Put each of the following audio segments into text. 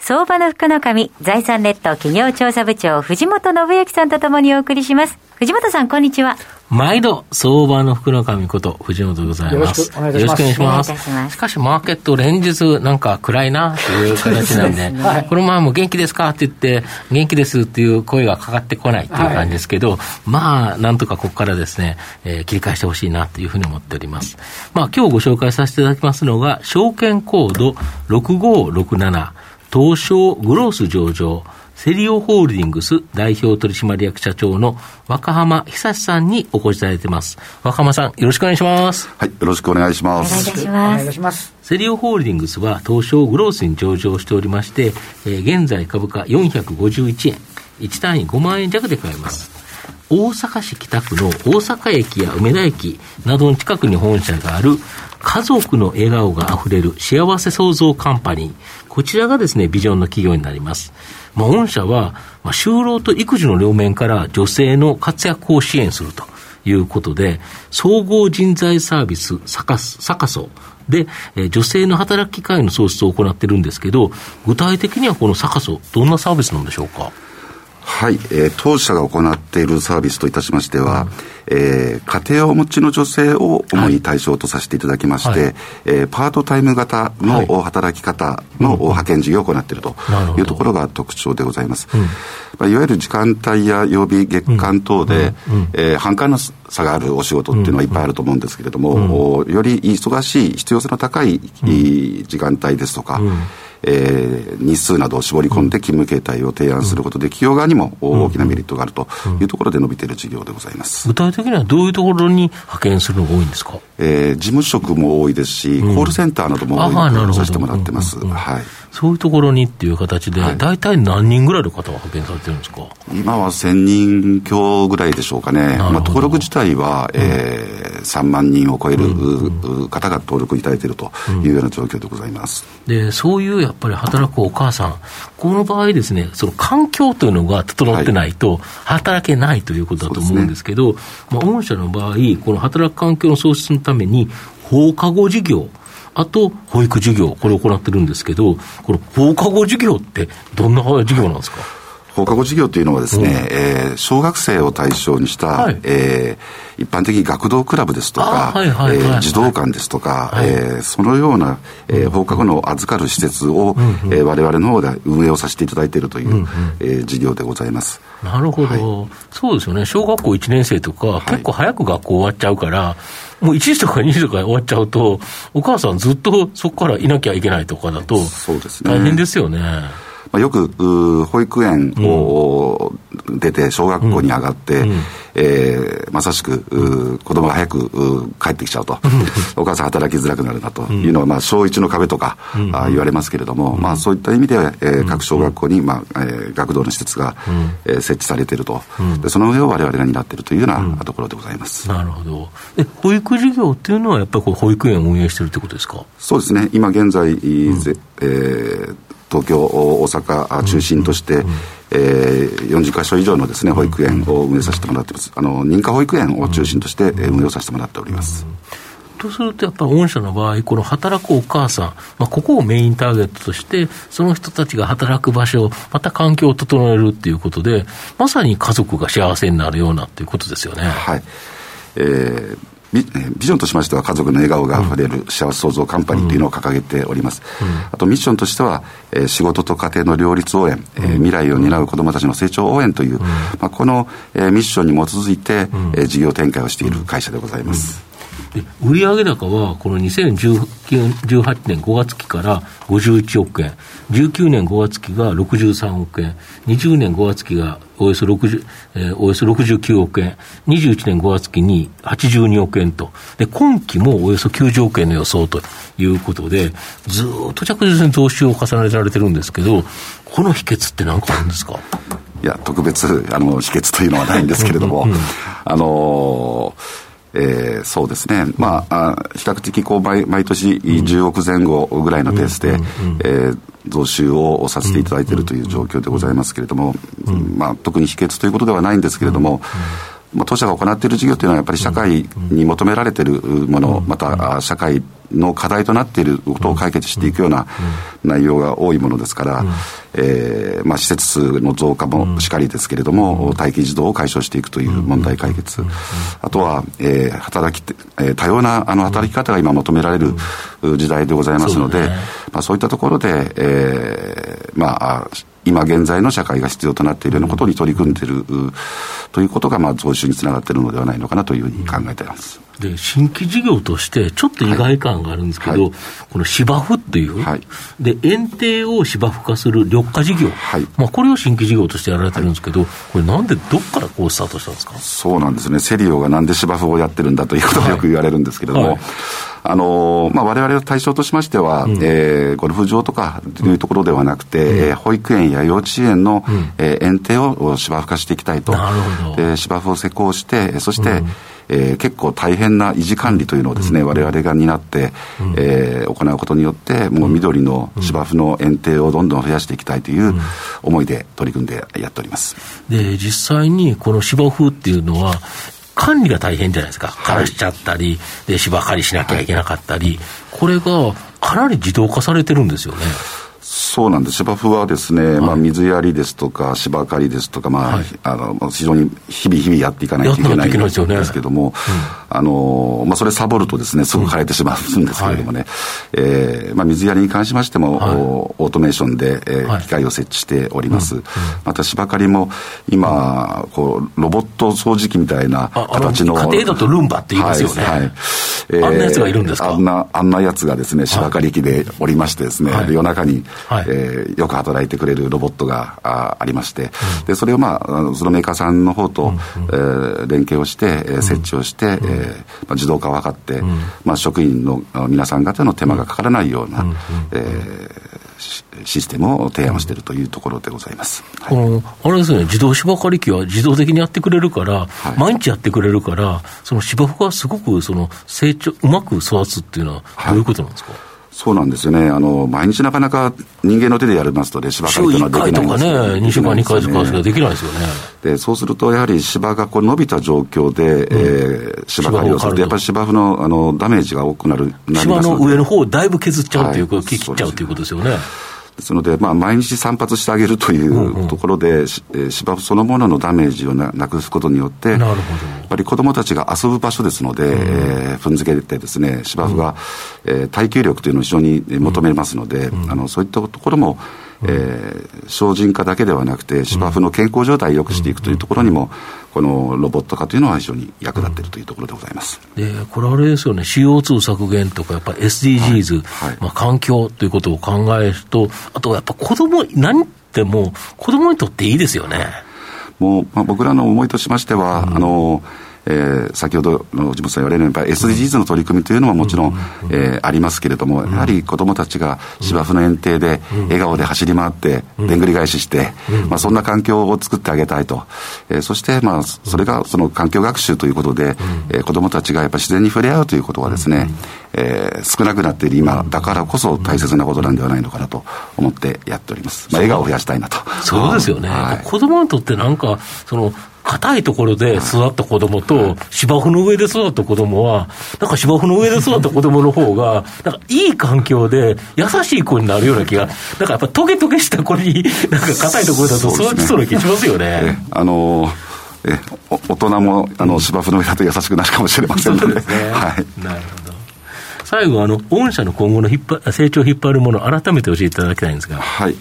相場の福の神財産ネット企業調査部長藤本信之さんとともにお送りします藤本さんこんにちは毎度、相場の福の神こと藤本でございます。よろしくお願いします。よろしくお願いします。しかし、マーケット連日なんか暗いなという形なんで、はい、このままも元気ですかって言って、元気ですっていう声がかかってこないっていう感じですけど、はい、まあ、なんとかここからですね、えー、切り返してほしいなというふうに思っております。まあ、今日ご紹介させていただきますのが、証券コード6567、東証グロース上場、セリオホールディングス代表取締役社長の若浜久さんにお越しいただいてます。若浜さん、よろしくお願いします。はい、よろしくお願いします。お願いします。セリオホールディングスは東証グロースに上場しておりまして、えー、現在株価451円、1単位5万円弱で買えます。大阪市北区の大阪駅や梅田駅などの近くに本社がある家族の笑顔があふれる幸せ創造カンパニー。こちらがですね、ビジョンの企業になります。まあ、御社は、まあ、就労と育児の両面から女性の活躍を支援するということで、総合人材サービスサカサカソで、え、女性の働き機会の創出を行ってるんですけど、具体的にはこのサカソ、どんなサービスなんでしょうか？はい、えー、当社が行っているサービスといたしましては、うん、えー、家庭をお持ちの女性を主に対象とさせていただきまして、はい、えー、パートタイム型の働き方の派遣事業を行っているというところが特徴でございます。うん、まあ、いわゆる時間帯や曜日、月間等で、うん、えー、半間の差があるお仕事っていうのはいっぱいあると思うんですけれども、より忙しい、必要性の高い、時間帯ですとか、えー、日数などを絞り込んで勤務形態を提案することで、企業側にも大きなメリットがあるというところで伸びている事業でございます。具体的にはどういうところに派遣するのが多いんですか、えー、事務職も多いですし、コールセンターなども多いとさせてもらってます。はいそういうところにっていう形で、大体何人ぐらいの方が派遣されてるんですか？今は1000人強ぐらいでしょうかね、まあ、登録自体は、うん、えー、3万人を超える方が登録いただいているというような状況でございます、うん、でそういうやっぱり働くお母さん、この場合ですね、その環境というのが整ってないと、働けないということだと思うんですけど、はいね、まあ、御社の場合、この働く環境の創出のために、放課後事業、あと保育授業、これを行ってるんですけど、この放課後授業って、どんな授業なんですか？放課後授業というのはですね、うん、えー、小学生を対象にした、はい、えー、一般的に学童クラブですとか、児童館ですとか、はい、えー、そのような、えー、放課後の預かる施設を、うんうん、えー、我々の方で運営をさせていただいているという、うんうん、えー、事業でございます。なるほど、はい、そうですよね、小学校1年生とか、結構早く学校終わっちゃうから、もう1時とか2時とか終わっちゃうと、お母さんずっとそこからいなきゃいけないとかだと、大変ですよね。まあ、よく保育園を出て小学校に上がって、うん、えー、まさしく子供が早く帰ってきちゃうと、お母さん働きづらくなるなと。いうのは、まあ、小1の壁とか、あ言われますけれども、まあ、そういった意味で、えー、各小学校に、まあえー、学童の施設が、えー、設置されていると、でその上を我々が担っているというようなところでございます。なるほど。え保育事業っていうのは、やっぱりこう保育園を運営してるってことですか？そうですね、今現在、うん、えー東京、大阪中心として、うん、えー、40か所以上のです、ね、保育園を運営させてもらってます、あの認可保育園を中心として運営をさせてもらっております。とすると、やっぱり御社の場合、この働くお母さん、まあ、ここをメインターゲットとして、その人たちが働く場所、また環境を整えるっていうことで、まさに家族が幸せになるようなっていうことですよね。はい。えービビジョンとしましては家族の笑顔があふれる幸せ創造カンパニーというのを掲げております、うん、あとミッションとしては、えー、仕事と家庭の両立応援、えー、未来を担う子どもたちの成長応援という、うん、まあ、この、えー、ミッションに基づいて、うん、えー、事業展開をしている会社でございます、で売上高はこの2018年5月期から51億円、19年5月期が63億円、20年5月期がおよそ60、えー、およそ69億円、21年5月期に82億円と、で今期もおよそ90億円の予想ということで、ずっと着実に増収を重ねられてるんですけど、この秘訣って何かあるんですか？いや、特別、あの、秘訣というのはないんですけれども、あのーえー、そうですね、まあ、あ比較的こう毎毎年10億前後ぐらいのペースで、えー、増収をさせていただいているという状況でございますけれども、まあ、特に秘訣ということではないんですけれども、まあ、当社が行っている事業というのはやっぱり社会に求められているもの、また社会の課題となっていることを解決していくような内容が多いものですから、えーまあ、施設数の増加もしかりですけれども、待機児童を解消していくという問題解決、あとは、えー、働き、えー、多様なあの働き方が今求められる時代でございますので、まあ、そういったところで、えー、まあ、今現在の社会が必要となっているようなことに取り組んでいるということが、まあ、増収につながっているのではないのかなというふうに考えています。で新規事業として、ちょっと意外感があるんですけど、はい、この芝生っていう、はい、で園庭を芝生化する緑化事業、はい、まあ、これを新規事業としてやられてるんですけど、これ、なんでどっからこうスタートしたんですか？そうなんですね、セリオがなんで芝生をやってるんだということがよく言われるんですけれども。あのまあ、我々の対象としましては、うん、えー、ゴルフ場とかというところではなくて、うん、保育園や幼稚園の、うん、えー、園庭を芝生化していきたいと、で芝生を施工して、そして、うん。えー、結構大変な維持管理というのをですね、われわれが担って、うん、えー、行うことによって、もう緑の芝生の園庭をどんどん増やしていきたいという思いで取り組んでやっております。で、実際にこの芝生っていうのは、管理が大変じゃないですか。枯らしちゃったり、で、芝刈りしなきゃいけなかったり、これがかなり自動化されてるんですよね。そうなんです。芝生はですね、はい、まあ、水やりですとか、芝刈りですとか、まあ、はい、あの、非常に日々日々やっていかないといけないんですけども、あの、まあ、それサボるとですね、すぐ枯れてしまうんですけれどもね、うん、えー、まあ、水やりに関しましても、はい、オートメーションで、えー、機械を設置しております。うん、また芝刈りも、今、こう、ロボット掃除機みたいな形の。家庭だとルンバって言いますよね。はい。はい。えー、あんなやつがいるんですか？あんな、あんなやつがですね、芝刈り機でおりましてですね、夜中に、はい、えー、よく働いてくれるロボットがあありまして、うん、でそれを、まあ、そのメーカーさんの方と、うん、えー、連携をして、えー、設置をして、うん、えー、まあ、自動化を図って、うん、まあ、職員の皆さん方の手間がかからないような、うん、えーシステムを提案しているというところでございます、はい、あれですね、自動芝刈り機は自動的にやってくれるから、はい、毎日やってくれるから、その芝生がすごくその成長、うまく育つっていうのは、どういうことなんですか、はいそうなんですよね。あの、毎日なかなか人間の手でやりますとね、芝刈りというのはできないんです週1回とかね、2週間2回とかしかできないですよね。で、そうすると、やはり芝がこう伸びた状況で、うん、えー、芝刈りをすると、やっぱり芝生のあのダメージが多くなる、な芝の上の方をだいぶ削っちゃうっていう、はい、切っちゃうということですよね。ですので、まあ、毎日散髪してあげるというところで、芝生そのもののダメージをなくすことによって、やっぱり子どもたちが遊ぶ場所ですので、うん、えー、踏んづけてですね、芝生が、うん、えー、耐久力というのを非常に求めますので、うん、あのそういったところも、えー、精進化だけではなくて、芝生の健康状態を良くしていくというところにも、このロボット化というのは非常に役立っているというところでございます、でこれ、あれですよね、CO2 削減とか、やっぱり SDGs、はいはい、まあ、環境ということを考えると、あとはやっぱ子供何っても、子供にとっていいですよね。もう、まあ、僕らの思いとしましては、うん、あのえー、先ほどの地元さん言われるように、やっぱり SDGs の取り組みというのはもちろん、えー、ありますけれども、やはり子どもたちが芝生の園庭で笑顔で走り回って、でんぐり返しして、まあ、そんな環境を作ってあげたいと、えー、そして、まあ、それがその環境学習ということで、えー、子どもたちがやっぱり自然に触れ合うということはですね、えー、少なくなっている今だからこそ大切なことなんではないのかなと思ってやっております。まあ、笑顔を増やしたいなと。そうですよね。はい、子供にとってなんか、その、硬いところで育った子供と、芝生の上で育った子供は、なんか芝生の上で育った子供の方が、なんかいい環境で優しい子になるような気が、なんかやっぱトゲトゲした子に、なんか硬いところだと育ちそうな気しますよね。ねあのー、え大人もあの芝生の上だと優しくなるかもしれませんので、ね、はい、なるほど。最後、あの、御社の今後の引っ張成長を引っ張るもの、改めて教えていただきたいんですが。はい。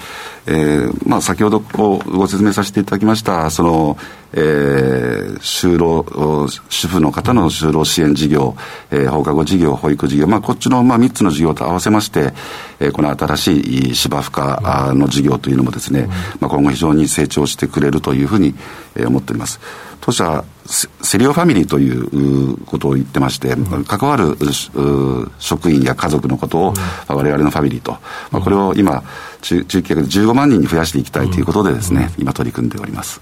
えー、まあ、先ほどご説明させていただきました、その、えー、就労、主婦の方の就労支援事業、えー、放課後事業、保育事業、まあ、こっちの、まあ、3つの事業と合わせまして、えー、この新しい芝生化の事業というのもですね、まあ、今後非常に成長してくれるというふうに、えー、思っております。当社、セリオファミリーということを言ってまして、うん、関わる職員や家族のことを、うん、我々のファミリーと、まあ、これを今、中中期で15万人に増やしていきたいということでですね、今取り組んでおります。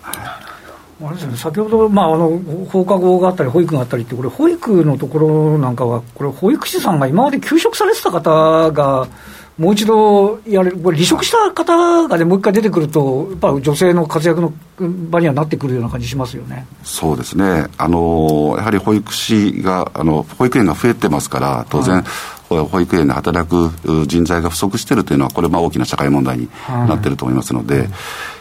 あれですね、先ほど、まあ、あの放課後があったり、保育があったりって、これ、保育のところなんかは、これ、保育士さんが今まで休職されてた方が、もう一度やれる、これ、離職した方が、ね、もう一回出てくると、やっぱり女性の活躍の場にはなってくるような感じしますよね。そうですね、あのやはり保育士があの、保育園が増えてますから、当然、はい保育園で働く人材が不足しているというのは、これ、まあ大きな社会問題になっていると思いますので、はい、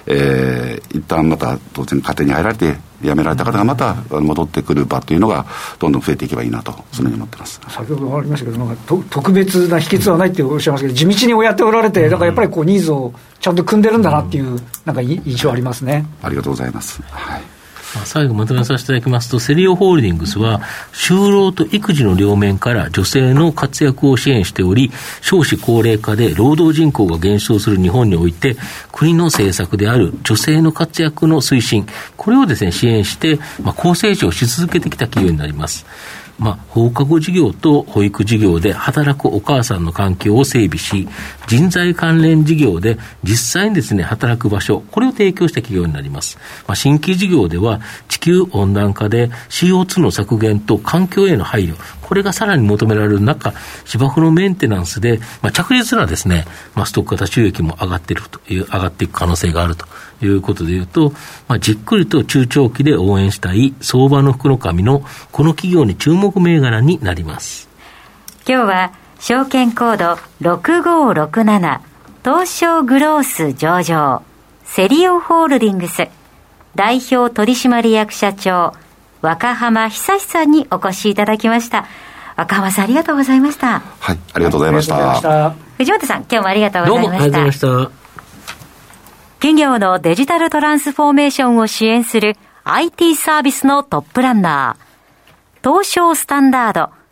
えー、一旦また当然、家庭に入られて、辞められた方がまた戻ってくる場というのが、どんどん増えていけばいいなと、そのように思ってます先ほどありましたけど、なんか特別な秘訣はないっておっしゃいますけど、地道におやっておられて、だからやっぱりこうニーズをちゃんと組んでるんだなっていう、なんか印象ありますね。ありがとうございます。はい最後まとめさせていただきますと、セリオホールディングスは、就労と育児の両面から女性の活躍を支援しており、少子高齢化で労働人口が減少する日本において、国の政策である女性の活躍の推進、これをですね、支援して、まあ、高成長し続けてきた企業になります。まあ、放課後事業と保育事業で働くお母さんの環境を整備し、人材関連事業で実際にですね、働く場所、これを提供した企業になります。まあ、新規事業では、地球温暖化で CO2 の削減と環境への配慮、これがさらに求められる中、芝生のメンテナンスで、まあ、着実なですね、まあ、ストック型収益も上がっているという、上がっていく可能性があるということでいうと、まあ、じっくりと中長期で応援したい相場の福の神のこの企業に注目銘柄になります。今日は証券コード6567東証グロース上場セリオホールディングス代表取締役社長若浜久さんにお越しいただきました。若浜さんありがとうございました。はいありがとうございました。藤本さん今日もありがとうございました。どうもありがとうございました。企業のデジタルトランスフォーメーションを支援する IT サービスのトップランナー。東証スタンダード、